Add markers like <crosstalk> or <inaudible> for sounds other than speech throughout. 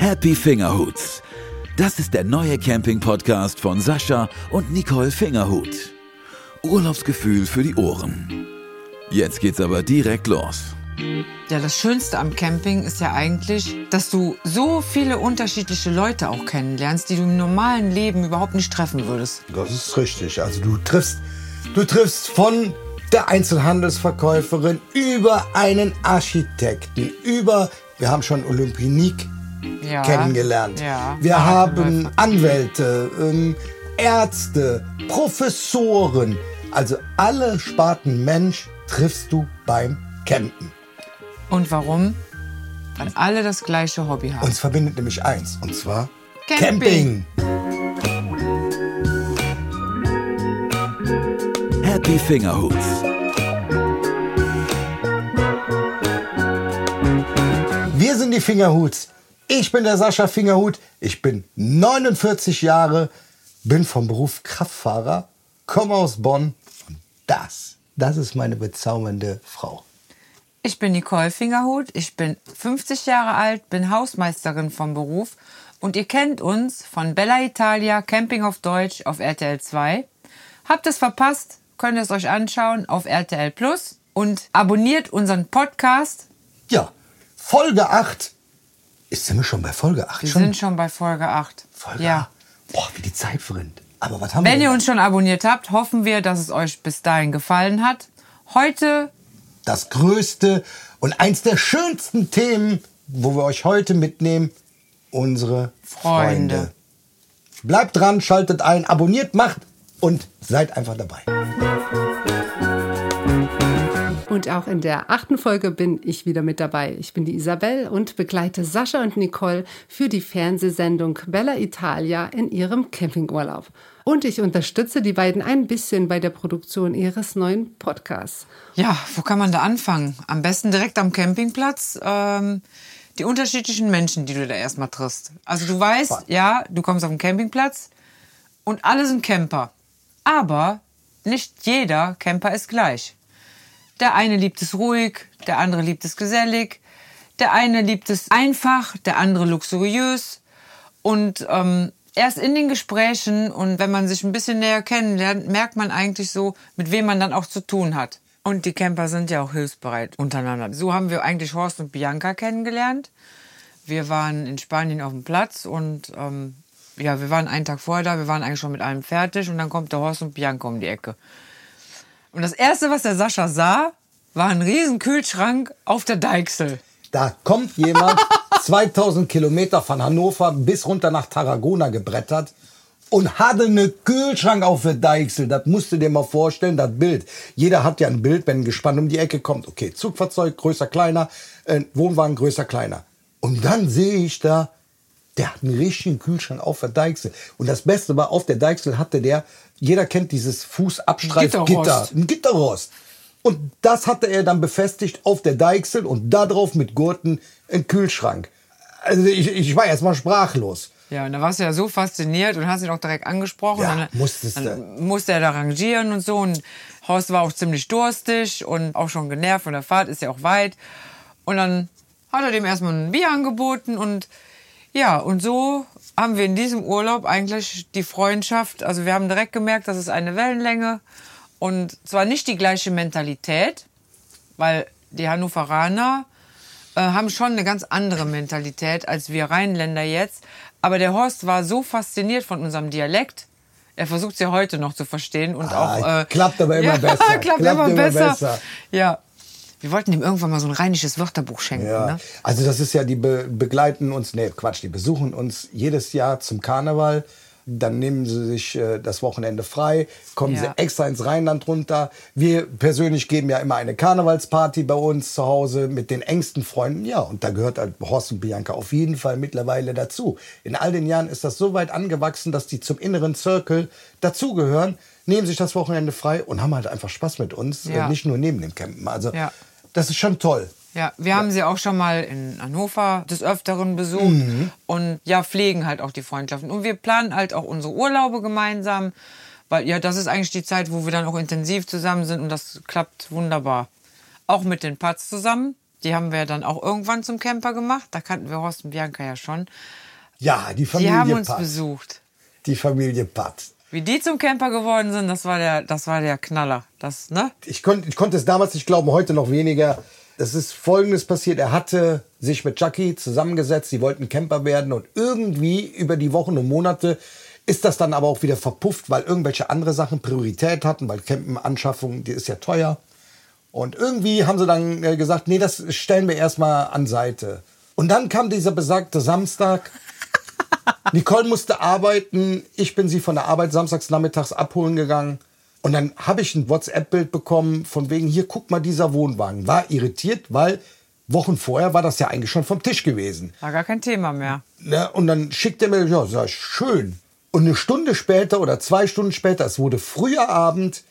Happy Fingerhuts. Das ist der neue Camping-Podcast von Sascha und Nicole Fingerhut. Urlaubsgefühl für die Ohren. Jetzt geht's aber direkt los. Ja, das Schönste am Camping ist ja eigentlich, dass du so viele unterschiedliche Leute auch kennenlernst, die du im normalen Leben überhaupt nicht treffen würdest. Das ist richtig. Also du triffst, du triffst von der Einzelhandelsverkäuferin über einen Architekten, über, wir haben schon Olympinik Ja. kennengelernt. Ja. Wir haben Markenläufer. Anwälte, ähm, Ärzte, Professoren. Also alle Sparten Mensch triffst du beim Campen. Und warum? Weil alle das gleiche Hobby haben. Uns verbindet nämlich eins, und zwar Camping. Camping. Happy Fingerhuts. Wir sind die Fingerhuts. Ich bin der Sascha Fingerhut. Ich bin 49 Jahre, bin vom Beruf Kraftfahrer, komme aus Bonn. Und das, das ist meine bezaubernde Frau. Ich bin Nicole Fingerhut, ich bin 50 Jahre alt, bin Hausmeisterin vom Beruf und ihr kennt uns von Bella Italia Camping auf Deutsch auf RTL 2. Habt es verpasst, könnt ihr es euch anschauen auf RTL Plus und abonniert unseren Podcast. Ja, Folge 8. Ist sind wir schon bei Folge 8? Wir schon? sind schon bei Folge 8. Folge ja. 8. Boah, wie die Zeit verrinnt. Aber was haben Wenn wir ihr uns schon abonniert habt, hoffen wir, dass es euch bis dahin gefallen hat. Heute das größte und eins der schönsten Themen, wo wir euch heute mitnehmen, unsere Freunde. Freunde. Bleibt dran, schaltet ein, abonniert, macht und seid einfach dabei. Und auch in der achten Folge bin ich wieder mit dabei. Ich bin die Isabel und begleite Sascha und Nicole für die Fernsehsendung Bella Italia in ihrem Campingurlaub. Und ich unterstütze die beiden ein bisschen bei der Produktion ihres neuen Podcasts. Ja, wo kann man da anfangen? Am besten direkt am Campingplatz. Ähm, die unterschiedlichen Menschen, die du da erstmal triffst. Also du weißt, ja, du kommst auf den Campingplatz und alle sind Camper. Aber nicht jeder Camper ist gleich. Der eine liebt es ruhig, der andere liebt es gesellig, der eine liebt es einfach, der andere luxuriös. Und ähm, erst in den Gesprächen und wenn man sich ein bisschen näher kennenlernt, merkt man eigentlich so, mit wem man dann auch zu tun hat. Und die Camper sind ja auch hilfsbereit untereinander. So haben wir eigentlich Horst und Bianca kennengelernt. Wir waren in Spanien auf dem Platz und ähm, ja, wir waren einen Tag vorher da, wir waren eigentlich schon mit allem fertig und dann kommt der Horst und Bianca um die Ecke. Und das Erste, was der Sascha sah, war ein riesen Kühlschrank auf der Deichsel. Da kommt jemand <laughs> 2000 Kilometer von Hannover bis runter nach Tarragona gebrettert und hatte einen Kühlschrank auf der Deichsel. Das musst du dir mal vorstellen, das Bild. Jeder hat ja ein Bild, wenn ein Gespann um die Ecke kommt. Okay, Zugfahrzeug, größer, kleiner, äh, Wohnwagen, größer, kleiner. Und dann sehe ich da, der hat einen richtigen Kühlschrank auf der Deichsel. Und das Beste war, auf der Deichsel hatte der, jeder kennt dieses Fußabstreifgitter, ein Gitterrost. Und das hatte er dann befestigt auf der Deichsel und da drauf mit Gurten ein Kühlschrank. Also ich, ich war erst mal sprachlos. Ja, und da warst du ja so fasziniert und hast ihn auch direkt angesprochen. Ja, dann, musstest du. musste er da rangieren und so. Und Horst war auch ziemlich durstig und auch schon genervt von der Fahrt, ist ja auch weit. Und dann hat er dem erstmal ein Bier angeboten und ja, und so haben wir in diesem Urlaub eigentlich die Freundschaft, also wir haben direkt gemerkt, das ist eine Wellenlänge und zwar nicht die gleiche Mentalität, weil die Hannoveraner äh, haben schon eine ganz andere Mentalität als wir Rheinländer jetzt. Aber der Horst war so fasziniert von unserem Dialekt. Er versucht es ja heute noch zu verstehen und Ah, auch. Äh, klappt aber immer <laughs> besser. <laughs> klappt, Klappt immer, immer besser. besser. Ja. Wir wollten ihm irgendwann mal so ein rheinisches Wörterbuch schenken. Ja. Ne? Also das ist ja, die be begleiten uns, nee, Quatsch, die besuchen uns jedes Jahr zum Karneval. Dann nehmen sie sich äh, das Wochenende frei, kommen Ja. sie extra ins Rheinland runter. Wir persönlich geben ja immer eine Karnevalsparty bei uns zu Hause mit den engsten Freunden. Ja, und da gehört halt Horst und Bianca auf jeden Fall mittlerweile dazu. In all den Jahren ist das so weit angewachsen, dass die zum inneren Circle dazugehören, nehmen sich das Wochenende frei und haben halt einfach Spaß mit uns. Ja. Äh, nicht nur neben dem Campen. Also Ja. Das ist schon toll. Ja, wir haben sie auch schon mal in Hannover des Öfteren besucht Mhm. und ja, pflegen halt auch die Freundschaften. Und wir planen halt auch unsere Urlaube gemeinsam, weil ja, das ist eigentlich die Zeit, wo wir dann auch intensiv zusammen sind und das klappt wunderbar. Auch mit den Pats zusammen. Die haben wir dann auch irgendwann zum Camper gemacht. Da kannten wir Horst und Bianca ja schon. Ja, die Die Familie haben uns Patt. besucht. Die Familie Patt. Wie die zum Camper geworden sind, das war der, das war der Knaller. Das, ne? Ich, konnt, ich konnte es damals nicht glauben, heute noch weniger. Es ist Folgendes passiert. Er hatte sich mit Jackie zusammengesetzt. Sie wollten Camper werden. Und irgendwie über die Wochen und Monate ist das dann aber auch wieder verpufft, weil irgendwelche andere Sachen Priorität hatten. Weil Campenanschaffung, die ist ja teuer. Und irgendwie haben sie dann äh, gesagt, nee, das stellen wir erstmal an Seite. Und dann kam dieser besagte Samstag. Nicole musste arbeiten. Ich bin sie von der Arbeit samstags nachmittags abholen gegangen. Und dann habe ich ein WhatsApp-Bild bekommen von wegen, hier, guck mal, dieser Wohnwagen. War irritiert, weil Wochen vorher war das ja eigentlich schon vom Tisch gewesen. War gar kein Thema mehr. Ne? Und dann schickt er mir, ja, sag ich, schön. Und eine Stunde später oder zwei Stunden später, es wurde früher Abend,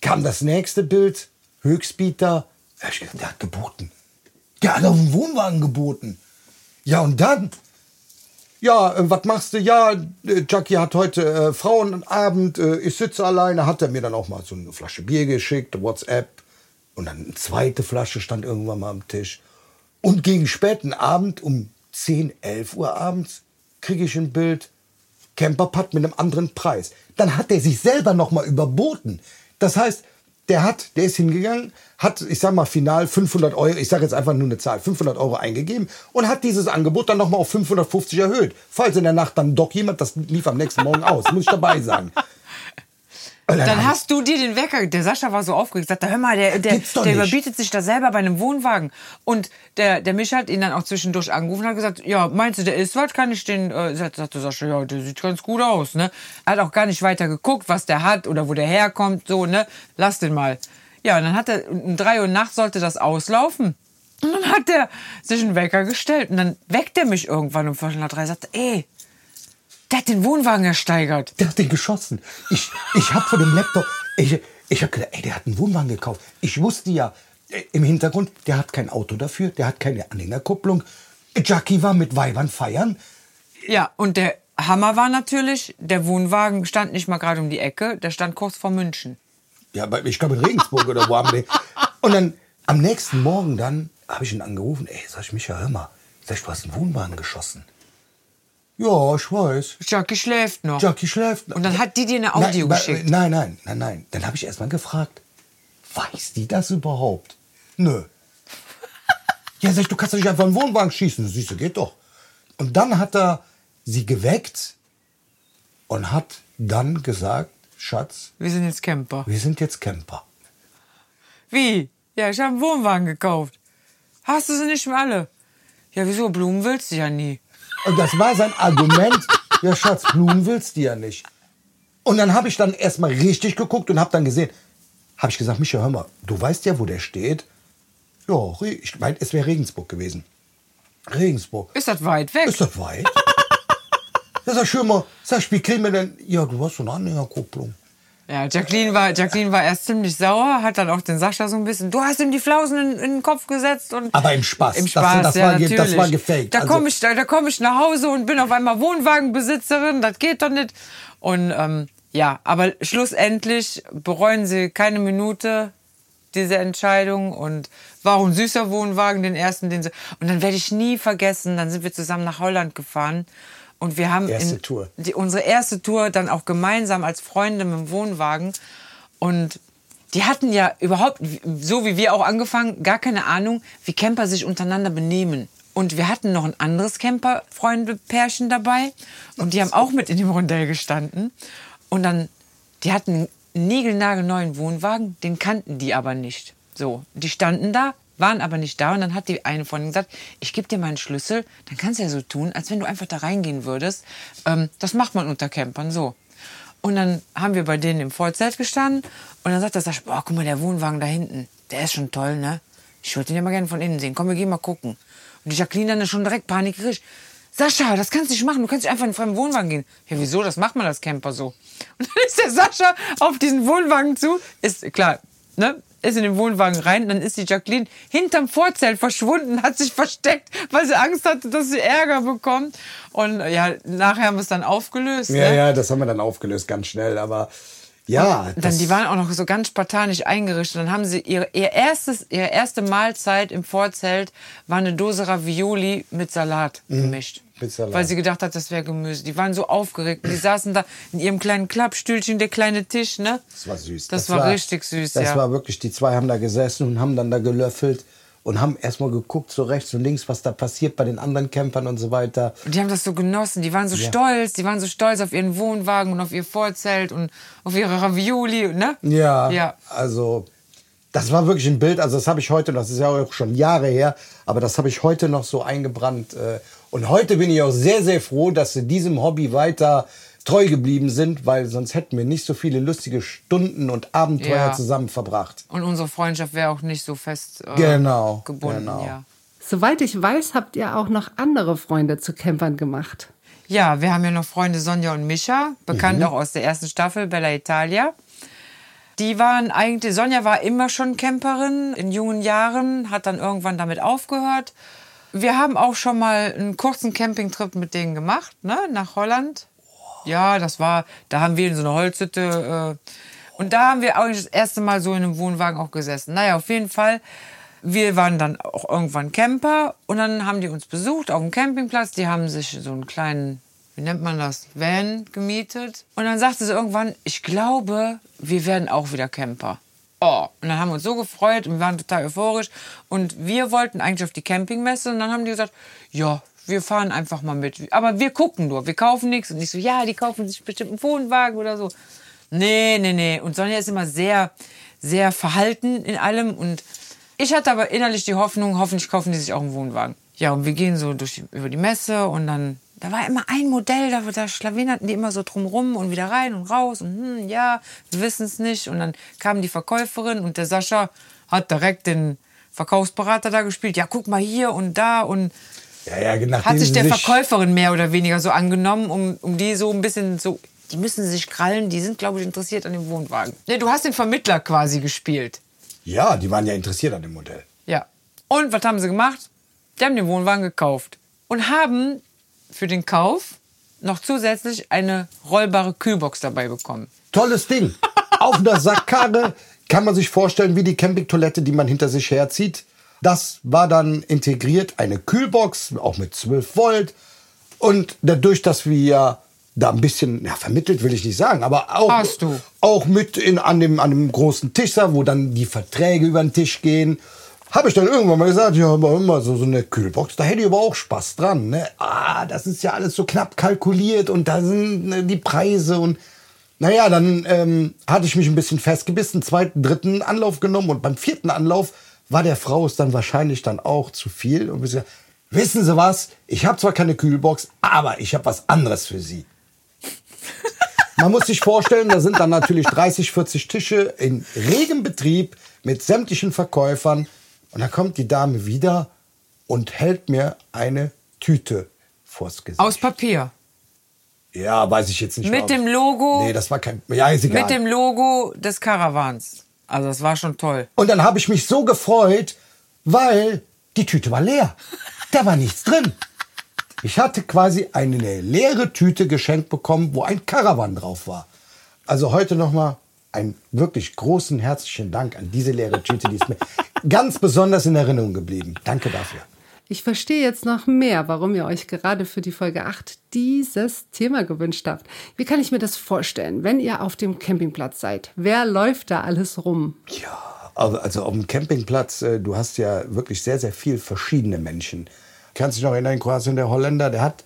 kam das nächste Bild, Höchstbieter. Ja, ich gedacht, Der hat geboten. Der hat auf den Wohnwagen geboten. Ja, und dann, ja, äh, was machst du? Ja, äh, Jackie hat heute äh, Frauenabend, äh, ich sitze alleine, hat er mir dann auch mal so eine Flasche Bier geschickt, WhatsApp. Und dann eine zweite Flasche stand irgendwann mal am Tisch. Und gegen späten Abend um 10, 11 Uhr abends kriege ich ein Bild, Camperpad mit einem anderen Preis. Dann hat er sich selber noch mal überboten. Das heißt, der hat, der ist hingegangen, hat, ich sag mal, final 500 Euro, ich sage jetzt einfach nur eine Zahl, 500 Euro eingegeben und hat dieses Angebot dann noch mal auf 550 erhöht. Falls in der Nacht dann doch jemand, das lief am nächsten Morgen aus, muss ich dabei sagen. Und Dann hast du dir den Wecker, der Sascha war so aufgeregt, sagte, hör mal, der, der, der überbietet sich da selber bei einem Wohnwagen. Und der, der Micha hat ihn dann auch zwischendurch angerufen und hat gesagt, ja, meinst du, der ist was, kann ich den, äh, sagt- sagte Sascha, ja, der sieht ganz gut aus, ne. Er hat auch gar nicht weiter geguckt, was der hat oder wo der herkommt, so, ne, lass den mal. Ja, und dann hat er, um drei Uhr nachts sollte das auslaufen. Und dann hat er sich einen Wecker gestellt und dann weckt er mich irgendwann um Viertel nach drei, sagte, ey, der hat den Wohnwagen ersteigert. Der hat den geschossen. Ich, ich habe vor dem Laptop, ich, ich habe gedacht, ey, der hat einen Wohnwagen gekauft. Ich wusste ja äh, im Hintergrund, der hat kein Auto dafür, der hat keine Anhängerkupplung. Jackie war mit Weibern feiern. Ja, und der Hammer war natürlich, der Wohnwagen stand nicht mal gerade um die Ecke, der stand kurz vor München. Ja, ich glaube in Regensburg oder wo haben die. Und dann am nächsten Morgen dann habe ich ihn angerufen. Ey, sag ich, Micha, hör mal. Sag ich, du hast einen Wohnwagen geschossen. Ja, ich weiß. Jackie schläft noch. Jackie schläft. Und dann hat die dir eine Audio nein, geschickt. Nein, nein, nein, nein. Dann habe ich erst mal gefragt, weiß die das überhaupt? Nö. <laughs> Ja, sag ich, du kannst doch nicht einfach einen Wohnwagen schießen. Siehst du, geht doch. Und dann hat er sie geweckt und hat dann gesagt, Schatz, Wir sind jetzt Camper. wir sind jetzt Camper. Wie? Ja, ich habe einen Wohnwagen gekauft. Hast du sie nicht mehr alle? Ja, wieso? Blumen willst du ja nie. Und das war sein Argument. ja, Schatz, Blumen willst du ja nicht. Und dann habe ich dann erstmal richtig geguckt und habe dann gesehen, habe ich gesagt, Micha, hör mal, du weißt ja, wo der steht. Ja, ich meine, es wäre Regensburg gewesen. Regensburg. Ist das weit weg? Ist das weit? <laughs> ja, sag schön mal, sag ich, wie kriegen wir denn? Ja, du hast so eine Anhängerkupplung. Ja, Jacqueline war, Jacqueline war erst ziemlich sauer, hat dann auch den Sascha so ein bisschen, du hast ihm die Flausen in, in den Kopf gesetzt und. Aber im Spaß. Im Das- Spaß, das ja, war ge- das natürlich. war gefaked. Da Also- komme ich, da, da komm ich nach Hause und bin auf einmal Wohnwagenbesitzerin, das geht doch nicht. Und ähm, ja, aber schlussendlich bereuen sie keine Minute diese Entscheidung und war auch ein süßer Wohnwagen, den ersten, den sie. Und dann werde ich nie vergessen, dann sind wir zusammen nach Holland gefahren und wir haben Erste. Die, unsere erste Tour dann auch gemeinsam als Freunde mit dem Wohnwagen und die hatten ja überhaupt, so wie wir auch angefangen, gar keine Ahnung, wie Camper sich untereinander benehmen. Und wir hatten noch ein anderes Camper-Freunde-Pärchen dabei. Und die haben auch mit in dem Rondell gestanden. Und dann, die hatten einen niegelnagelneuen Wohnwagen, den kannten die aber nicht. So, die standen da, waren aber nicht da. Und dann hat die eine von ihnen gesagt, ich gebe dir meinen Schlüssel, dann kannst du ja so tun, als wenn du einfach da reingehen würdest. Ähm, das macht man unter Campern so. Und dann haben wir bei denen im Vollzelt gestanden und dann sagt der Sascha, boah, guck mal, der Wohnwagen da hinten, der ist schon toll, ne? Ich würde den ja mal gerne von innen sehen. Komm, wir gehen mal gucken. Und die Jacqueline dann ist schon direkt Panik. Sascha, das kannst du nicht machen. Du kannst nicht einfach in einen fremden Wohnwagen gehen. Ja, wieso? Das macht man als Camper so. <laughs> Und dann ist der Sascha auf diesen Wohnwagen zu. Ist klar, ne? Ist in den Wohnwagen rein. Dann ist die Jacqueline hinterm Vorzelt verschwunden, hat sich versteckt, weil sie Angst hatte, dass sie Ärger bekommt. Und ja, nachher haben wir es dann aufgelöst. Ja, ne? ja, das haben wir dann aufgelöst, ganz schnell. Aber Ja, Dann, die waren auch noch so ganz spartanisch eingerichtet. Dann haben sie ihre, ihr erstes, ihre erste Mahlzeit im Vorzelt war eine Dose Ravioli mit Salat gemischt. Weil sie gedacht hat, das wäre Gemüse. Die waren so aufgeregt. Die saßen da in ihrem kleinen Klappstühlchen, der kleine Tisch, ne? Das war süß. Das, war, richtig süß, Das ja. war wirklich, die zwei haben da gesessen und haben dann da gelöffelt und haben erstmal geguckt, so rechts und links, was da passiert bei den anderen Campern und so weiter. Und die haben das so genossen. Die waren so stolz. Die waren so stolz auf ihren Wohnwagen und auf ihr Vorzelt und auf ihre Ravioli, ne? Ja, Ja. also das war wirklich ein Bild, also das habe ich heute, das ist ja auch schon Jahre her, aber das habe ich heute noch so eingebrannt. äh, Und heute bin ich auch sehr, sehr froh, dass sie diesem Hobby weiter treu geblieben sind, weil sonst hätten wir nicht so viele lustige Stunden und Abenteuer Ja. zusammen verbracht. Und unsere Freundschaft wäre auch nicht so fest äh, Genau, gebunden, genau. ja. Soweit ich weiß, habt ihr auch noch andere Freunde zu Campern gemacht. Ja, wir haben ja noch Freunde Sonja und Mischa, bekannt auch aus der ersten Staffel Bella Italia. Die waren eigentlich, Sonja war immer schon Camperin in jungen Jahren, hat dann irgendwann damit aufgehört. Wir haben auch schon mal einen kurzen Campingtrip mit denen gemacht, ne, nach Holland. Ja, das war, da haben wir in so einer Holzhütte, äh, und da haben wir auch das erste Mal so in einem Wohnwagen auch gesessen. Naja, auf jeden Fall. Wir waren dann auch irgendwann Camper und dann haben die uns besucht auf dem Campingplatz. Die haben sich so einen kleinen, wie nennt man das, Van gemietet. Und dann sagte sie irgendwann, ich glaube, wir werden auch wieder Camper. Oh, und dann haben wir uns so gefreut und wir waren total euphorisch. Und wir wollten eigentlich auf die Campingmesse und dann haben die gesagt, ja, wir fahren einfach mal mit. Aber wir gucken nur, wir kaufen nichts. Und ich so, ja, die kaufen sich bestimmt einen Wohnwagen oder so. Nee, nee, nee. Und Sonja ist immer sehr, sehr verhalten in allem. Und ich hatte aber innerlich die Hoffnung, hoffentlich kaufen die sich auch einen Wohnwagen. Ja, und wir gehen so durch über die Messe und dann, da war immer ein Modell, da, da schlawinerten die immer so drumrum und wieder rein und raus und hm, ja, wir wissen es nicht. Und dann kam die Verkäuferin und der Sascha hat direkt den Verkaufsberater da gespielt. Ja, guck mal hier und da und Ja, ja, hat sich der Verkäuferin mehr oder weniger so angenommen, um, um die so ein bisschen so. Die müssen sich krallen, die sind, glaube ich, interessiert an dem Wohnwagen. Nee, du hast den Vermittler quasi gespielt. Ja, die waren ja interessiert an dem Modell. Ja. Und was haben sie gemacht? Die haben den Wohnwagen gekauft. Und haben für den Kauf noch zusätzlich eine rollbare Kühlbox dabei bekommen. Tolles Ding. Auf einer Sackkarre kann man sich vorstellen, wie die Campingtoilette, die man hinter sich herzieht. Das war dann integriert, eine Kühlbox, auch mit 12 Volt. Und dadurch, dass wir da ein bisschen, ja, vermittelt will ich nicht sagen, aber auch, Hast du. auch mit in, an, dem, an dem großen Tisch wo dann die Verträge über den Tisch gehen, habe ich dann irgendwann mal gesagt, ja, immer so, so eine Kühlbox, da hätte ich aber auch Spaß dran. Ne? Ah, das ist ja alles so knapp kalkuliert und da sind ne, die Preise und naja, dann ähm, hatte ich mich ein bisschen festgebissen, zweiten, dritten Anlauf genommen und beim vierten Anlauf war der Frau es dann wahrscheinlich dann auch zu viel und gesagt, wissen Sie was, ich habe zwar keine Kühlbox, aber ich habe was anderes für Sie. <laughs> Man muss sich vorstellen, da sind dann natürlich 30, 40 Tische in regem Betrieb mit sämtlichen Verkäufern. Und dann kommt die Dame wieder und hält mir eine Tüte vors Gesicht. Aus Papier. ja, weiß ich jetzt nicht. Mit mehr, dem Logo. Nee, das war kein. Ja, ist egal. Mit dem Logo des Caravans. Also das war schon toll. Und dann habe ich mich so gefreut, weil die Tüte war leer. Da war nichts drin. Ich hatte quasi eine leere Tüte geschenkt bekommen, wo ein Caravan drauf war. Also heute nochmal einen wirklich großen herzlichen Dank an diese leere Tüte. Die ist mir ganz besonders in Erinnerung geblieben. Danke dafür. Ich verstehe jetzt noch mehr, warum ihr euch gerade für die Folge 8 dieses Thema gewünscht habt. Wie kann ich mir das vorstellen, wenn ihr auf dem Campingplatz seid? Wer läuft da alles rum? Ja, also auf dem Campingplatz, äh, du hast ja wirklich sehr, sehr viel verschiedene Menschen. Kannst du dich noch erinnern, in Kroatien, der Holländer, der hat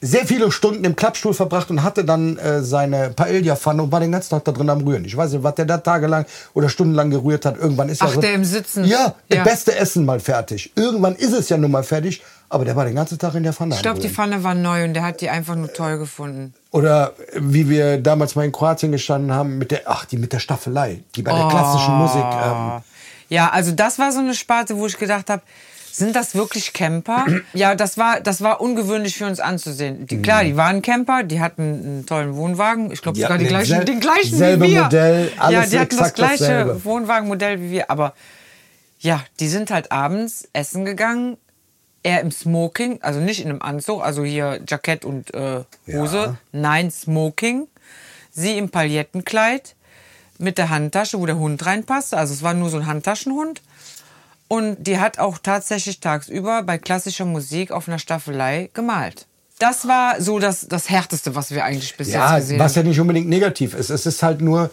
sehr viele Stunden im Klappstuhl verbracht und hatte dann äh, seine Paella-Pfanne und war den ganzen Tag da drin am Rühren. Ich weiß nicht, was der da tagelang oder stundenlang gerührt hat. Irgendwann ist Ach, er so, der im Sitzen. Ja, das Ja. beste Essen mal fertig. Irgendwann ist es ja nun mal fertig, aber der war den ganzen Tag in der Pfanne Ich glaube, die. Pfanne war neu und der hat die einfach nur toll gefunden. Oder äh, wie wir damals mal in Kroatien gestanden haben mit der, ach, die mit der Staffelei, die bei der Oh. klassischen Musik. Ähm, Ja, also das war so eine Sparte, wo ich gedacht habe, sind das wirklich Camper? ja, das war, das war ungewöhnlich für uns anzusehen. Die, klar, die waren Camper, die hatten einen tollen Wohnwagen. Ich glaube sogar die den gleichen, sel- den gleichen selbe wie wir. Modell, ja, alles die hatten das gleiche dasselbe. Wohnwagenmodell wie wir. Aber ja, die sind halt abends essen gegangen. Er im Smoking, also nicht in einem Anzug, also hier Jackett und äh, Hose. Ja. Nein, Smoking. sie im Palettenkleid mit der Handtasche, wo der Hund reinpasste. Also es war nur so ein Handtaschenhund. Und die hat auch tatsächlich tagsüber bei klassischer Musik auf einer Staffelei gemalt. Das war so das, das Härteste, was wir eigentlich bis Ja, jetzt gesehen was haben. ja nicht unbedingt negativ ist. Es ist halt nur,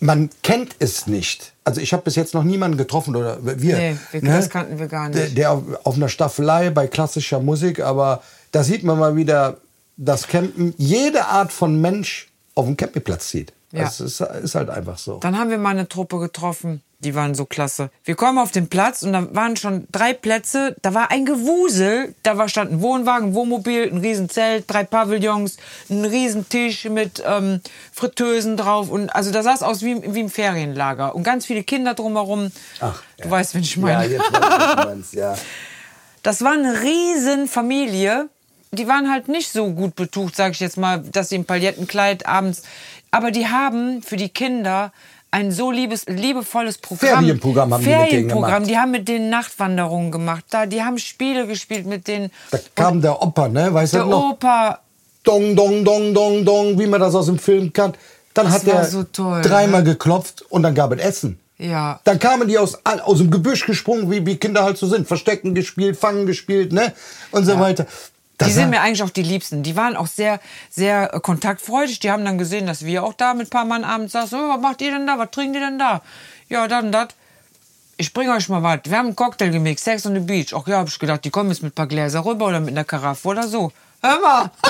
man kennt es nicht. Also ich habe bis jetzt noch niemanden getroffen oder wir. Nee, wir- das kannten wir gar nicht. Der, der auf, auf einer Staffelei bei klassischer Musik, aber da sieht man mal wieder, dass Campen jede Art von Mensch auf dem Campingplatz zieht. Ja. Das ist, ist halt einfach so. Dann haben wir mal eine Truppe getroffen. Die waren so klasse. Wir kommen auf den Platz und da waren schon drei Plätze. Da war ein Gewusel. Da war, stand ein Wohnwagen, ein Wohnmobil, ein Riesenzelt, drei Pavillons, ein Riesentisch mit ähm, Fritteusen drauf. Und also da sah es aus wie, wie im Ferienlager. Und ganz viele Kinder drumherum. Ach, du ja. weißt, wen ich meine. Ja, jetzt weiß ich, du meinst, ja. <laughs> Das war eine riesen Familie. Die waren halt nicht so gut betucht, sage ich jetzt mal, dass sie im Palettenkleid abends. Aber die haben für die Kinder ein so liebes, liebevolles Programm. Ferienprogramm haben die mit denen Ferienprogramm. gemacht. Die haben mit denen Nachtwanderungen gemacht. Da, die haben Spiele gespielt mit denen. Da kam der Opa, ne? Weißt Der du noch? Opa. Dong, dong, dong, dong, dong, wie man das aus dem Film kennt. Dann Das hat war er so toll, dreimal ne? geklopft und dann gab es Essen. Ja. Dann kamen die aus, aus dem Gebüsch gesprungen, wie, wie Kinder halt so sind. Verstecken gespielt, Fangen gespielt, ne? Und so weiter. Das Die sind mir eigentlich auch die Liebsten. Die waren auch sehr, sehr äh, kontaktfreudig. Die haben dann gesehen, dass wir auch da mit ein paar Mann abends saßen. Oh, was macht ihr denn da? Was trinkt ihr denn da? Ja, dann das. Ich bringe euch mal was. Wir haben einen Cocktail gemixt, Sex on the Beach. Ach ja, hab ich gedacht, die kommen jetzt mit ein paar Gläser rüber oder mit einer Karaffe oder so. Hör mal. <laughs>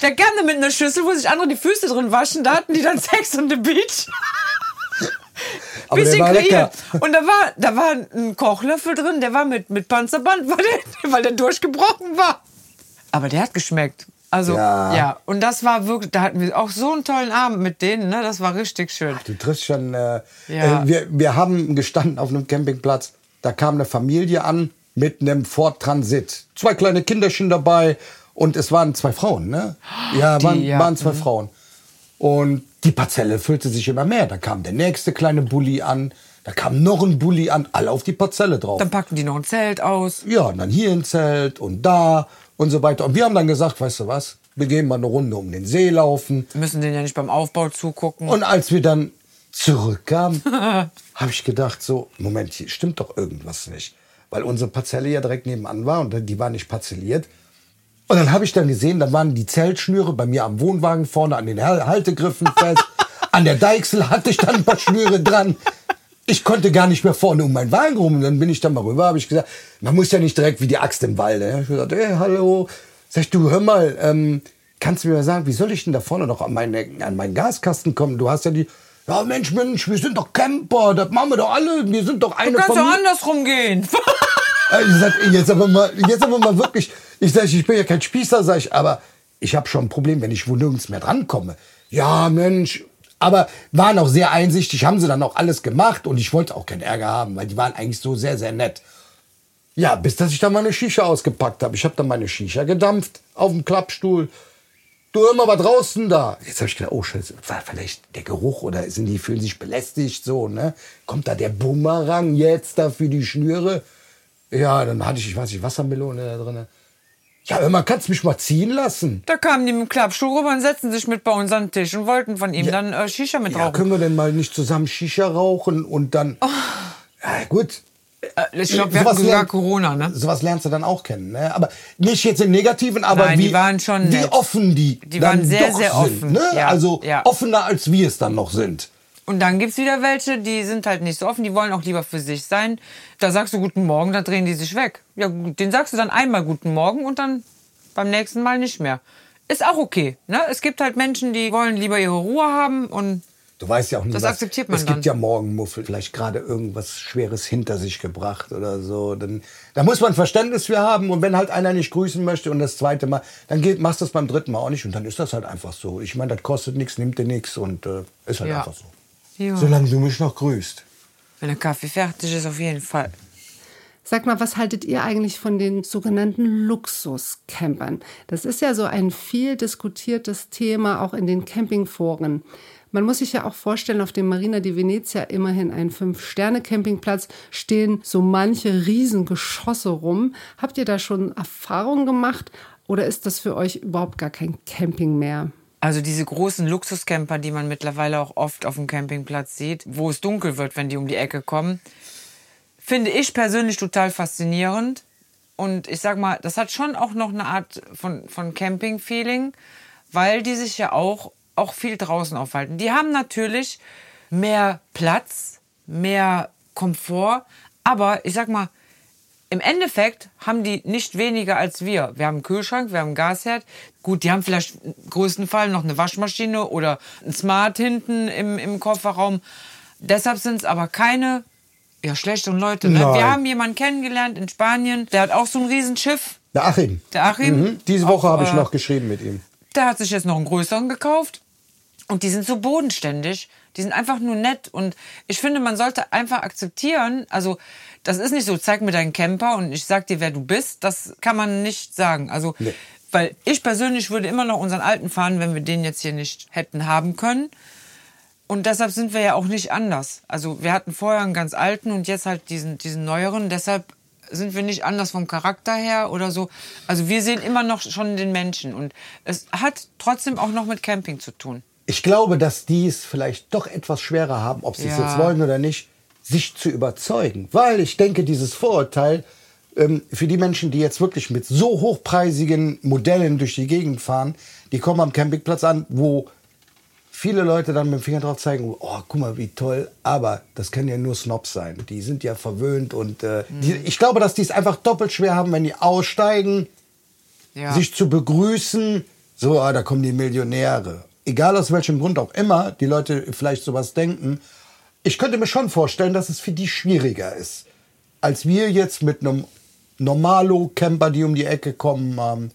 Kam dann mit einer Schüssel, wo sich andere die Füße drin waschen. Da hatten die dann Sex on the Beach. <laughs> Aber bisschen kreiert. Und da war, da war ein Kochlöffel drin, der war mit, mit Panzerband, <laughs> weil der, weil der durchgebrochen war. Aber der hat geschmeckt. Also, Ja. ja. Und das war wirklich, da hatten wir auch so einen tollen Abend mit denen, ne? Das war richtig schön. Du triffst schon. Äh, Ja. äh, wir, wir haben gestanden auf einem Campingplatz. Da kam eine Familie an mit einem Ford Transit. Zwei kleine Kinderchen dabei und es waren zwei Frauen, ne? <gasps> Ja, Die, waren, ja. waren zwei Frauen. Und die Parzelle füllte sich immer mehr. Da kam der nächste kleine Bulli an. Da kam noch ein Bulli an. Alle auf die Parzelle drauf. Dann packten die noch ein Zelt aus. Ja, und dann hier ein Zelt und da und so weiter. Und wir haben dann gesagt, weißt du was? Wir gehen mal eine Runde um den See laufen. Wir müssen denen ja nicht beim Aufbau zugucken. Und als wir dann zurückkamen, <laughs> habe ich gedacht, so, Moment, hier stimmt doch irgendwas nicht. Weil unsere Parzelle ja direkt nebenan war und die war nicht parzelliert. Und dann habe ich dann gesehen, da waren die Zeltschnüre bei mir am Wohnwagen vorne an den Hal- Haltegriffen fest. <laughs> an der Deichsel hatte ich dann ein paar Schnüre dran. Ich konnte gar nicht mehr vorne um meinen Wagen rum. Und dann bin ich dann mal rüber, habe ich gesagt, man muss ja nicht direkt wie die Axt im Wald. Ne? Ich hab gesagt, hey, hallo. Sag ich, du, hör mal, ähm, kannst du mir mal sagen, wie soll ich denn da vorne noch an, meine, an meinen Gaskasten kommen? Du hast ja die, ja Mensch, Mensch, wir sind doch Camper, das machen wir doch alle, wir sind doch eine du kannst doch andersrum gehen. <laughs> Äh, Ich sag, jetzt aber mal, jetzt aber mal wirklich, ich sag, ich bin ja kein Spießer, sag ich, aber ich habe schon ein Problem, wenn ich wo nirgends mehr drankomme. Ja, Mensch, aber waren auch sehr einsichtig, haben sie dann auch alles gemacht und ich wollte auch keinen Ärger haben, weil die waren eigentlich so sehr, sehr nett. Ja, bis dass ich dann meine Shisha ausgepackt habe. Ich habe dann meine Shisha gedampft auf dem Klappstuhl. Du immer war draußen da. Jetzt habe ich gedacht, oh Scheiße, war vielleicht der Geruch oder sind die fühlen sich belästigt so, ne? Kommt da der Bumerang jetzt da für die Schnüre? Ja, dann hatte ich, ich weiß nicht, Wassermelone da drin. Ja, hör mal, kannst mich mal ziehen lassen? Da kamen die mit dem Klappstuhl rüber und setzten sich mit bei uns an den Tisch und wollten von ihm dann äh, Shisha mit Ja, rauchen. können wir denn mal nicht zusammen Shisha rauchen und dann. Ja, gut. Äh, ich glaube, wir hatten sogar Corona, ne? Sowas lernst du dann auch kennen, ne? Aber nicht jetzt im Negativen, aber Nein, wie, die waren schon wie offen die, Die waren sehr, sehr sind, offen, Ne? ja, also ja. offener als wir es dann noch sind. Und dann gibt's wieder welche, die sind halt nicht so offen, die wollen auch lieber für sich sein. Da sagst du Guten Morgen, dann drehen die sich weg. Ja, den sagst du dann einmal Guten Morgen und dann beim nächsten Mal nicht mehr. Ist auch okay. Ne? Es gibt halt Menschen, die wollen lieber ihre Ruhe haben und Du weißt ja auch nicht, Das was, akzeptiert man es dann. gibt ja Morgenmuffel, vielleicht gerade irgendwas Schweres hinter sich gebracht oder so. Dann, da muss man Verständnis für haben und wenn halt einer nicht grüßen möchte und das zweite Mal, dann geht, machst du es beim dritten Mal auch nicht und dann ist das halt einfach so. Ich meine, das kostet nichts, nimmt dir nichts und äh, ist halt Ja. einfach so. Ja. Solange du mich noch grüßt. wenn der Kaffee fertig ist, auf jeden Fall. Sag mal, was haltet ihr eigentlich von den sogenannten Luxuscampern? Das ist ja so ein viel diskutiertes Thema auch in den Campingforen. Man muss sich ja auch vorstellen, auf dem Marina di Venezia, immerhin ein Fünf-Sterne-Campingplatz, stehen so manche Riesengeschosse rum. Habt ihr da schon Erfahrungen gemacht oder ist das für euch überhaupt gar kein Camping mehr? Also diese großen Luxuscamper, die man mittlerweile auch oft auf dem Campingplatz sieht, wo es dunkel wird, wenn die um die Ecke kommen, finde ich persönlich total faszinierend. Und ich sag mal, das hat schon auch noch eine Art von, von Camping-Feeling, weil die sich ja auch, auch viel draußen aufhalten. Die haben natürlich mehr Platz, mehr Komfort, aber ich sag mal, im Endeffekt haben die nicht weniger als wir. Wir haben einen Kühlschrank, wir haben einen Gasherd. Gut, die haben vielleicht im größten Fall noch eine Waschmaschine oder ein Smart hinten im, im Kofferraum. Deshalb sind es aber keine ja, schlechteren Leute. Ne? Wir haben jemanden kennengelernt in Spanien, der hat auch so ein Riesenschiff. Der Achim. Der Achim. Mhm. Diese Woche habe ich äh, noch geschrieben mit ihm. Der hat sich jetzt noch einen größeren gekauft. Und die sind so bodenständig. Die sind einfach nur nett. Und ich finde, man sollte einfach akzeptieren, also das ist nicht so, zeig mir deinen Camper und ich sag dir, wer du bist. Das kann man nicht sagen. Also, Nee. weil ich persönlich würde immer noch unseren alten fahren, wenn wir den jetzt hier nicht hätten haben können. Und deshalb sind wir ja auch nicht anders. Also wir hatten vorher einen ganz alten und jetzt halt diesen, diesen neueren. Deshalb sind wir nicht anders vom Charakter her oder so. Also wir sehen immer noch schon den Menschen. Und es hat trotzdem auch noch mit Camping zu tun. Ich glaube, dass die es vielleicht doch etwas schwerer haben, ob sie es Ja. jetzt wollen oder nicht, sich zu überzeugen. Weil ich denke, dieses Vorurteil ähm, für die Menschen, die jetzt wirklich mit so hochpreisigen Modellen durch die Gegend fahren, die kommen am Campingplatz an, wo viele Leute dann mit dem Finger drauf zeigen, oh, guck mal, wie toll, aber das können ja nur Snobs sein. Die sind ja verwöhnt und äh, die, Mhm. ich glaube, dass die es einfach doppelt schwer haben, wenn die aussteigen, Ja. sich zu begrüßen, so, ah, da kommen die Millionäre. Egal aus welchem Grund auch immer, die Leute vielleicht sowas denken. Ich könnte mir schon vorstellen, dass es für die schwieriger ist, als wir jetzt mit einem Normalo-Camper, die um die Ecke kommen. Ähm,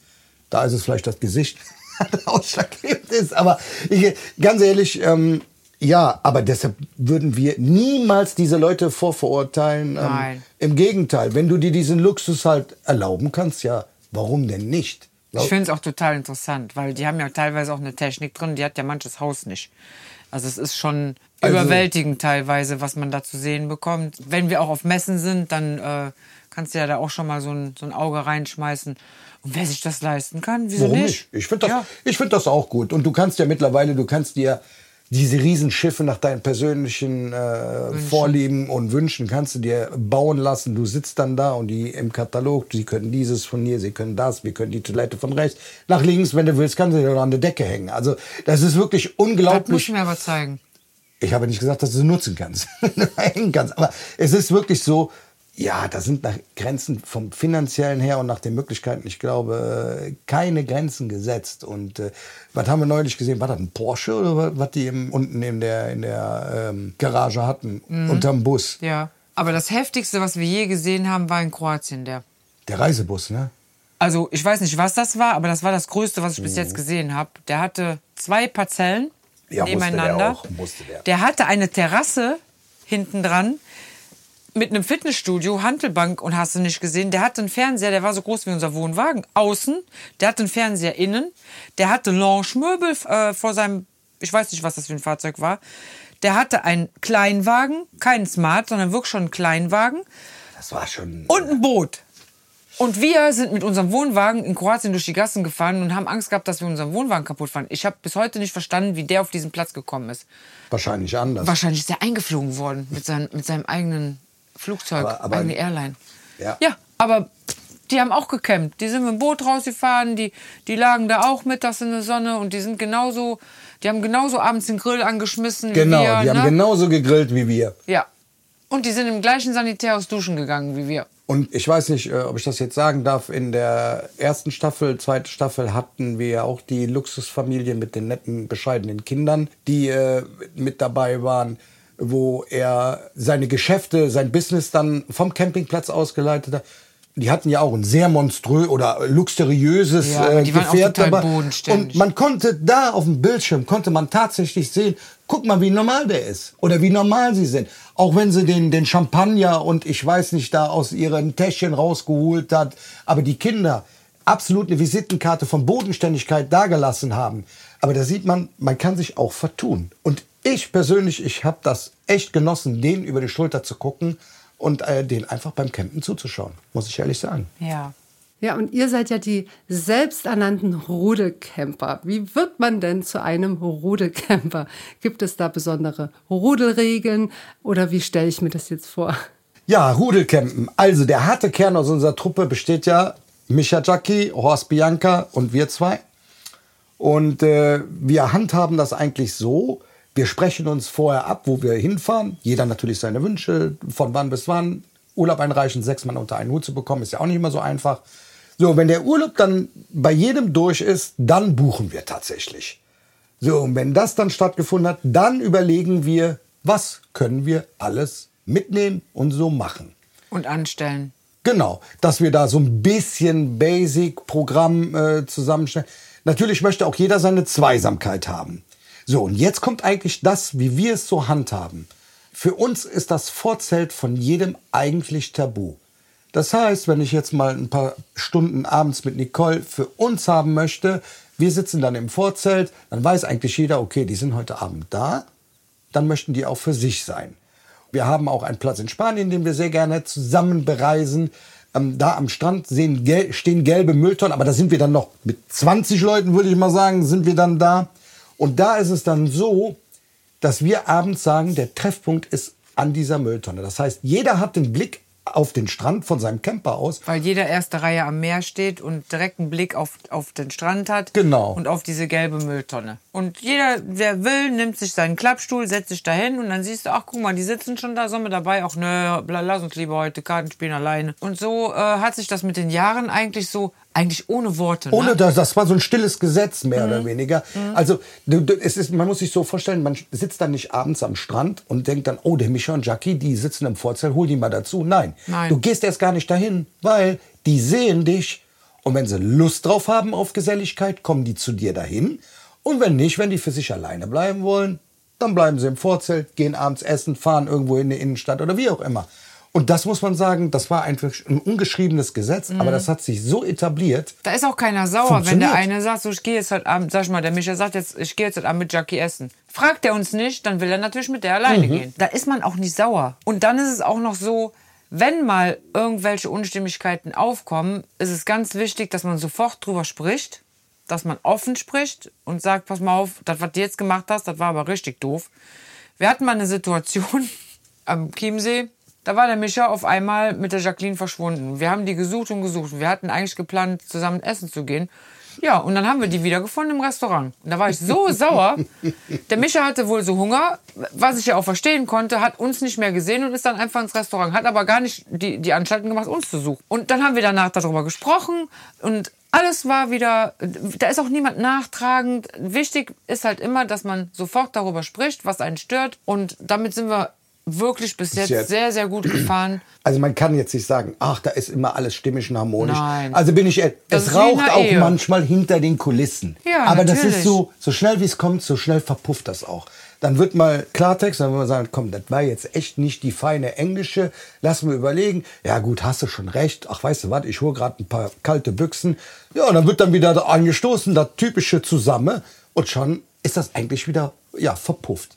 da ist es vielleicht das Gesicht, <laughs> das ausschlaggebend ist. Aber ich, ganz ehrlich, ähm, ja, aber deshalb würden wir niemals diese Leute vorverurteilen. Ähm, Nein. Im Gegenteil, wenn du dir diesen Luxus halt erlauben kannst, ja, warum denn nicht? Ich finde es auch total interessant, weil die haben ja teilweise auch eine Technik drin, die hat ja manches Haus nicht. Also es ist schon Also- überwältigend teilweise, was man da zu sehen bekommt. Wenn wir auch auf Messen sind, dann äh, kannst du ja da auch schon mal so ein, so ein Auge reinschmeißen. Und wer sich das leisten kann, wieso Warum nicht? nicht? Ich finde das, Ja. ich find das auch gut. Und du kannst ja mittlerweile, du kannst dir diese Riesenschiffe nach deinen persönlichen äh, Vorlieben und Wünschen kannst du dir bauen lassen. Du sitzt dann da und die im Katalog, sie können dieses von hier, sie können das, wir können die Toilette von rechts nach links, wenn du willst, kannst du dir an der Decke hängen. Also das ist wirklich Das muss unglaublich. ich mir aber zeigen. Ich habe nicht gesagt, dass du sie nutzen kannst, <laughs> hängen kannst. Aber es ist wirklich so, ja, da sind nach Grenzen vom finanziellen her und nach den Möglichkeiten, ich glaube, äh, keine Grenzen gesetzt. Und äh, was haben wir neulich gesehen? War das ein Porsche oder was, die im, unten in der, in der ähm, Garage hatten, unterm Bus? Ja. Aber das Heftigste, was wir je gesehen haben, war in Kroatien der. Der Reisebus, ne? Also ich weiß nicht, was das war, aber das war das Größte, was ich bis Mhm. jetzt gesehen habe. Der hatte zwei Parzellen Ja, musste der nebeneinander. auch, der. der hatte eine Terrasse hinten dran mit einem Fitnessstudio, Handelbank und hast du nicht gesehen. Der hatte einen Fernseher, der war so groß wie unser Wohnwagen, außen. Der hatte einen Fernseher innen. Der hatte Lounge-Möbel äh, vor seinem, ich weiß nicht, was das für ein Fahrzeug war. Der hatte einen Kleinwagen, keinen Smart, sondern wirklich schon einen Kleinwagen Das war schon. und ein Boot. Und wir sind mit unserem Wohnwagen in Kroatien durch die Gassen gefahren und haben Angst gehabt, dass wir unseren Wohnwagen kaputt fahren. Ich habe bis heute nicht verstanden, wie der auf diesen Platz gekommen ist. wahrscheinlich anders. Wahrscheinlich ist er eingeflogen worden mit, sein, mit seinem eigenen Flugzeug, Aber- aber- eigene Airline. Ja. ja, aber die haben auch gecampt. Die sind mit dem Boot rausgefahren, die, die lagen da auch mittags in der Sonne und die sind genauso, die haben genauso abends den Grill angeschmissen genau, wie wir. die haben ne? genauso gegrillt wie wir. Ja. Und die sind im gleichen Sanitärhaus duschen gegangen wie wir. Und ich weiß nicht, äh, ob ich das jetzt sagen darf, in der ersten Staffel, zweite Staffel hatten wir auch die Luxusfamilie mit den netten, bescheidenen Kindern, die äh, mit dabei waren, wo er seine Geschäfte, sein Business dann vom Campingplatz ausgeleitet hat. Die hatten ja auch ein sehr monströs oder luxuriöses Ja, aber äh, Gefährt dabei. Und man konnte da auf dem Bildschirm, konnte man tatsächlich sehen, guck mal, wie normal der ist. Oder wie normal sie sind. Auch wenn sie den, den Champagner und ich weiß nicht, da aus ihren Täschchen rausgeholt hat. Aber die Kinder absolut eine Visitenkarte von Bodenständigkeit dagelassen haben. Aber da sieht man, man kann sich auch vertun. Und ich persönlich, ich habe das echt genossen, denen über die Schulter zu gucken und äh, denen einfach beim Campen zuzuschauen. Muss ich ehrlich sagen. Ja. Ja, und ihr seid ja die selbsternannten Rudelcamper. Wie wird man denn zu einem Rudelcamper? Gibt es da besondere Rudelregeln oder wie stelle ich mir das jetzt vor? Ja, Rudelcampen. Also der harte Kern aus unserer Truppe besteht ja Micha Jacki, Horst Bianca und wir zwei. Und äh, wir handhaben das eigentlich so, wir sprechen uns vorher ab, wo wir hinfahren. Jeder natürlich seine Wünsche, von wann bis wann. Urlaub einreichen, sechs Mann unter einen Hut zu bekommen, ist ja auch nicht immer so einfach. So, wenn der Urlaub dann bei jedem durch ist, dann buchen wir tatsächlich. So, und wenn das dann stattgefunden hat, dann überlegen wir, was können wir alles mitnehmen und so machen. Und anstellen. Genau, dass wir da so ein bisschen Basic-Programm äh, zusammenstellen. Natürlich möchte auch jeder seine Zweisamkeit haben. So, und jetzt kommt eigentlich das, wie wir es so handhaben. Für uns ist das Vorzelt von jedem eigentlich tabu. Das heißt, wenn ich jetzt mal ein paar Stunden abends mit Nicole für uns haben möchte, wir sitzen dann im Vorzelt, dann weiß eigentlich jeder, okay, die sind heute Abend da, dann möchten die auch für sich sein. Wir haben auch einen Platz in Spanien, den wir sehr gerne zusammen bereisen. Ähm, da am Strand sehen, gel stehen gelbe Mülltonnen, aber da sind wir dann noch mit 20 Leuten, würde ich mal sagen, sind wir dann da. Und da ist es dann so, dass wir abends sagen, der Treffpunkt ist an dieser Mülltonne. Das heißt, jeder hat den Blick auf den Strand von seinem Camper aus. Weil jeder erste Reihe am Meer steht und direkt einen Blick auf, auf den Strand hat. Genau. Und auf diese gelbe Mülltonne. Und jeder, der will, nimmt sich seinen Klappstuhl, setzt sich dahin und dann siehst du, ach guck mal, die sitzen schon da, sollen wir dabei? Ach nö, lass uns lieber heute Karten spielen alleine. Und so äh, hat sich das mit den Jahren eigentlich so eigentlich ohne Worte. Ne? Ohne das, das war so ein stilles Gesetz, mehr mhm. oder weniger. Mhm. Also, du, du, es ist, man muss sich so vorstellen, man sitzt dann nicht abends am Strand und denkt dann, oh, der Micha und Jackie, die sitzen im Vorzelt, hol die mal dazu. Nein. Nein. Du gehst erst gar nicht dahin, weil die sehen dich und wenn sie Lust drauf haben auf Geselligkeit, kommen die zu dir dahin. Und wenn nicht, wenn die für sich alleine bleiben wollen, dann bleiben sie im Vorzelt, gehen abends essen, fahren irgendwo in die Innenstadt oder wie auch immer. Und das muss man sagen, das war einfach ein ungeschriebenes Gesetz, mhm. aber das hat sich so etabliert. Da ist auch keiner sauer, wenn der eine sagt, so ich gehe jetzt heute Abend, sag ich mal, der Micha sagt jetzt, ich gehe jetzt heute Abend mit Jackie essen. Fragt er uns nicht, dann will er natürlich mit der alleine mhm. gehen. Da ist man auch nicht sauer. Und dann ist es auch noch so, wenn mal irgendwelche Unstimmigkeiten aufkommen, ist es ganz wichtig, dass man sofort drüber spricht, dass man offen spricht und sagt, pass mal auf, das, was du jetzt gemacht hast, das war aber richtig doof. Wir hatten mal eine Situation <laughs> am Chiemsee, da war der Micha auf einmal mit der Jacqueline verschwunden. Wir haben die gesucht und gesucht. Wir hatten eigentlich geplant, zusammen essen zu gehen. Ja, und dann haben wir die wiedergefunden im Restaurant. Und da war ich so <laughs> sauer. Der Micha hatte wohl so Hunger, was ich ja auch verstehen konnte, hat uns nicht mehr gesehen und ist dann einfach ins Restaurant, hat aber gar nicht die, die Anstalten gemacht, uns zu suchen. Und dann haben wir danach darüber gesprochen und alles war wieder, da ist auch niemand nachtragend. Wichtig ist halt immer, dass man sofort darüber spricht, was einen stört. Und damit sind wir wirklich bis jetzt, jetzt, sehr, sehr gut gefahren. Also man kann jetzt nicht sagen, ach, da ist immer alles stimmig und harmonisch. Nein. Also bin ich, es raucht auch Ehe. manchmal hinter den Kulissen. Ja, Aber natürlich. das ist so, so schnell wie es kommt, so schnell verpufft das auch. Dann wird mal Klartext, dann wird man sagen, komm, das war jetzt echt nicht die feine englische. Lass mir überlegen. Ja gut, hast du schon recht. Ach, weißt du was, ich hole gerade ein paar kalte Büchsen. Ja, und dann wird dann wieder angestoßen, das typische zusammen. Und schon ist das eigentlich wieder, ja, verpufft.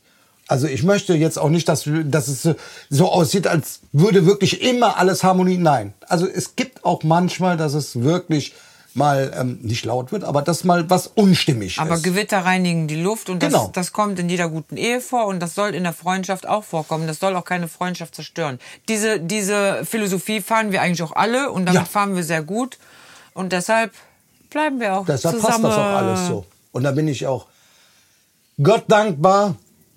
Also ich möchte jetzt auch nicht, dass, dass es so aussieht, als würde wirklich immer alles Harmonie. Nein. Also es gibt auch manchmal, dass es wirklich mal ähm, nicht laut wird, aber dass mal was unstimmig aber ist. Aber Gewitter reinigen die Luft und das, genau. das kommt in jeder guten Ehe vor und das soll in der Freundschaft auch vorkommen. Das soll auch keine Freundschaft zerstören. Diese, diese Philosophie fahren wir eigentlich auch alle und damit ja. fahren wir sehr gut und deshalb bleiben wir auch Deshalb zusammen. passt das auch alles so. Und da bin ich auch Gott dankbar,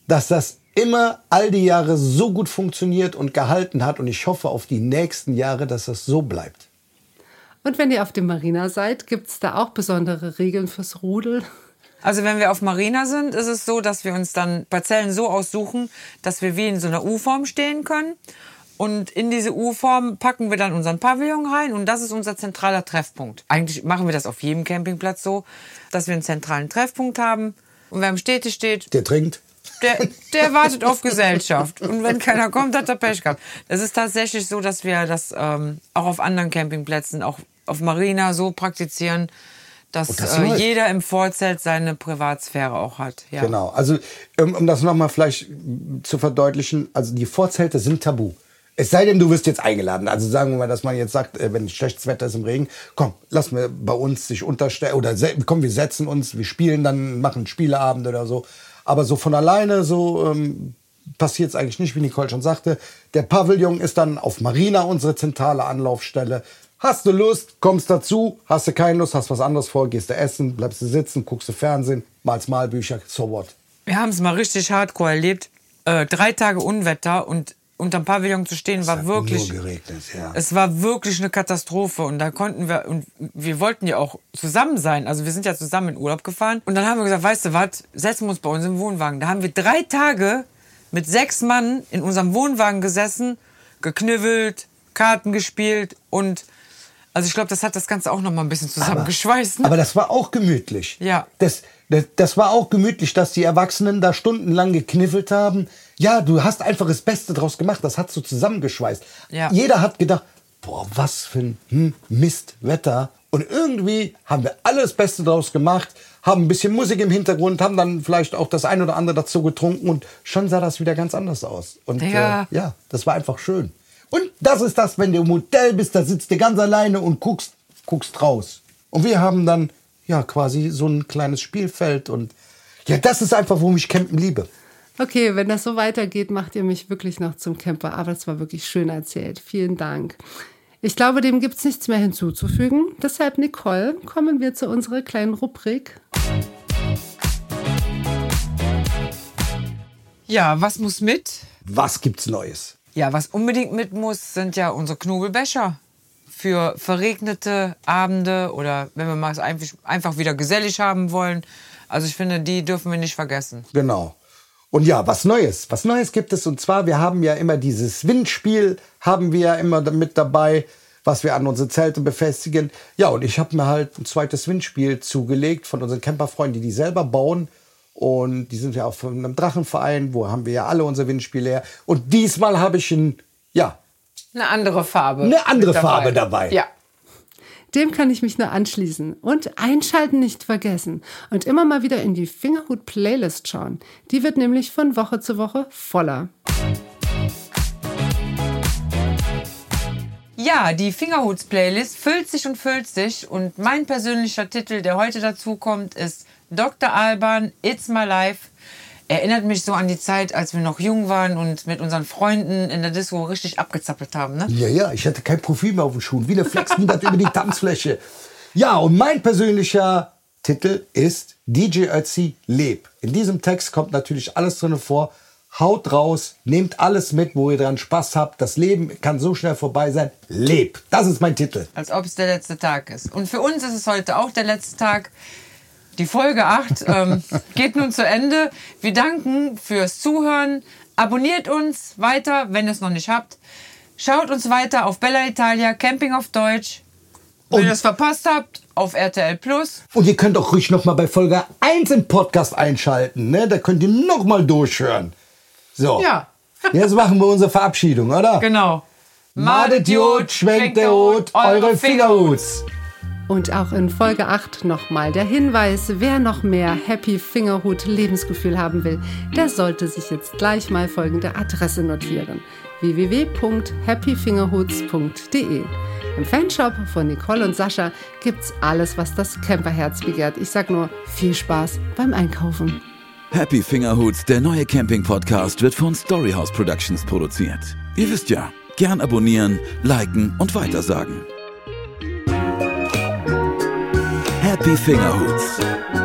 dass das immer all die Jahre so gut funktioniert und gehalten hat. Und ich hoffe auf die nächsten Jahre, dass das so bleibt. Und wenn ihr auf dem Marina seid, gibt es da auch besondere Regeln fürs Rudel? Also wenn wir auf Marina sind, ist es so, dass wir uns dann Parzellen so aussuchen, dass wir wie in so einer U-Form stehen können. Und in diese U-Form packen wir dann unseren Pavillon rein und das ist unser zentraler Treffpunkt. Eigentlich machen wir das auf jedem Campingplatz so, dass wir einen zentralen Treffpunkt haben. Und wer am Städte steht, der trinkt der, der wartet auf Gesellschaft. Und wenn keiner kommt, hat er Pech gehabt. Das ist tatsächlich so, dass wir das ähm, auch auf anderen Campingplätzen, auch auf Marina so praktizieren, dass das äh, jeder im Vorzelt seine Privatsphäre auch hat. Ja. Genau. Also um, um das nochmal vielleicht zu verdeutlichen, also die Vorzelte sind tabu. Es sei denn, du wirst jetzt eingeladen. Also sagen wir mal, dass man jetzt sagt, äh, wenn schlechtes Wetter ist im Regen, komm, lass mir bei uns sich unterstellen oder komm, wir setzen uns, wir spielen dann, machen Spieleabend oder so. Aber so von alleine so ähm, passiert es eigentlich nicht, wie Nicole schon sagte. Der Pavillon ist dann auf Marina unsere zentrale Anlaufstelle. Hast du Lust, kommst dazu. Hast du keine Lust, hast was anderes vor, gehst du essen, bleibst du sitzen, guckst du Fernsehen, malst Malbücher, so what. Wir haben es mal richtig hardcore erlebt. Äh, drei Tage Unwetter und unterm Pavillon zu stehen war hat wirklich. geregnet, ja. Es war wirklich eine Katastrophe und da konnten wir und wir wollten ja auch zusammen sein. Also wir sind ja zusammen in Urlaub gefahren und dann haben wir gesagt, weißt du was, setzen wir uns bei uns im Wohnwagen. Da haben wir drei Tage mit sechs Mann in unserem Wohnwagen gesessen, geknibbelt, Karten gespielt und also ich glaube, das hat das Ganze auch noch mal ein bisschen zusammengeschweißt. ne? Aber das war auch gemütlich. Ja. Das, das, das war auch gemütlich, dass die Erwachsenen da stundenlang gekniffelt haben. Ja, du hast einfach das Beste draus gemacht. Das hat so zusammengeschweißt. Ja. Jeder hat gedacht, boah, was für ein hm, Mistwetter. Und irgendwie haben wir alles Beste draus gemacht, haben ein bisschen Musik im Hintergrund, haben dann vielleicht auch das ein oder andere dazu getrunken und schon sah das wieder ganz anders aus. Und Ja. Äh, ja, das war einfach schön. Und das ist das, wenn du im Hotel bist, da sitzt du ganz alleine und guckst, guckst raus. Und wir haben dann ja quasi so ein kleines Spielfeld und ja, das ist einfach, warum ich Campen liebe. Okay, wenn das so weitergeht, macht ihr mich wirklich noch zum Camper. Aber es war wirklich schön erzählt. Vielen Dank. Ich glaube, dem gibt es nichts mehr hinzuzufügen. Deshalb, Nicole, kommen wir zu unserer kleinen Rubrik. ja, was muss mit? Was gibt's Neues? Ja, was unbedingt mit muss, sind ja unsere Knobelbecher. Für verregnete Abende oder wenn wir mal es einfach, einfach wieder gesellig haben wollen. Also ich finde, die dürfen wir nicht vergessen. Genau. Und ja, was Neues. Was Neues gibt es. Und zwar, wir haben ja immer dieses Windspiel, haben wir ja immer mit dabei, was wir an unsere Zelte befestigen. Ja, und ich habe mir halt ein zweites Windspiel zugelegt von unseren Camperfreunden, die die selber bauen. Und die sind ja auch von einem Drachenverein, wo haben wir ja alle unsere Windspiele her. Und diesmal habe ich ein, ja, Eine andere Farbe. Eine andere mit Farbe dabei. Ja. Dem kann ich mich nur anschließen. Und einschalten nicht vergessen. Und immer mal wieder in die Fingerhut-Playlist schauen. Die wird nämlich von Woche zu Woche voller. Ja, die Fingerhuts-Playlist füllt sich und füllt sich. Und mein persönlicher Titel, der heute dazu kommt, ist Dr. Alban, It's My Life. Erinnert mich so an die Zeit, als wir noch jung waren und mit unseren Freunden in der Disco richtig abgezappelt haben. Ne? Ja, ja, ich hatte kein Profil mehr auf den Schuhen. Wieder flexen das <laughs> über die Tanzfläche. Ja, und mein persönlicher Titel ist DJ Ötzi Leb. In diesem Text kommt natürlich alles drin vor. Haut raus, nehmt alles mit, wo ihr dran Spaß habt. Das Leben kann so schnell vorbei sein. Leb. Das ist mein Titel. Als ob es der letzte Tag ist. Und für uns ist es heute auch der letzte Tag. Die Folge 8 ähm, <laughs> geht nun zu Ende. Wir danken fürs Zuhören. Abonniert uns weiter, wenn ihr es noch nicht habt. Schaut uns weiter auf Bella Italia, Camping auf Deutsch. Wenn Und- ihr es verpasst habt, auf RTL Plus. Und ihr könnt auch ruhig noch mal bei Folge 1 im Podcast einschalten. Ne? Da könnt ihr noch mal durchhören. So. Ja. Jetzt machen wir unsere Verabschiedung, oder? Genau. Madet Jod, schwenkt der Hut, eure Fingerhuts. Und auch in Folge 8 nochmal der Hinweis, wer noch mehr Happy Fingerhut Lebensgefühl haben will, der sollte sich jetzt gleich mal folgende Adresse notieren. www.happyfingerhuts.de Im Fanshop von Nicole und Sascha gibt's alles, was das Camperherz begehrt. Ich sag nur viel Spaß beim Einkaufen. Happy Fingerhuts, der neue Camping-Podcast, wird von Storyhouse Productions produziert. Ihr wisst ja, gern abonnieren, liken und weitersagen. Happy Fingerhuts.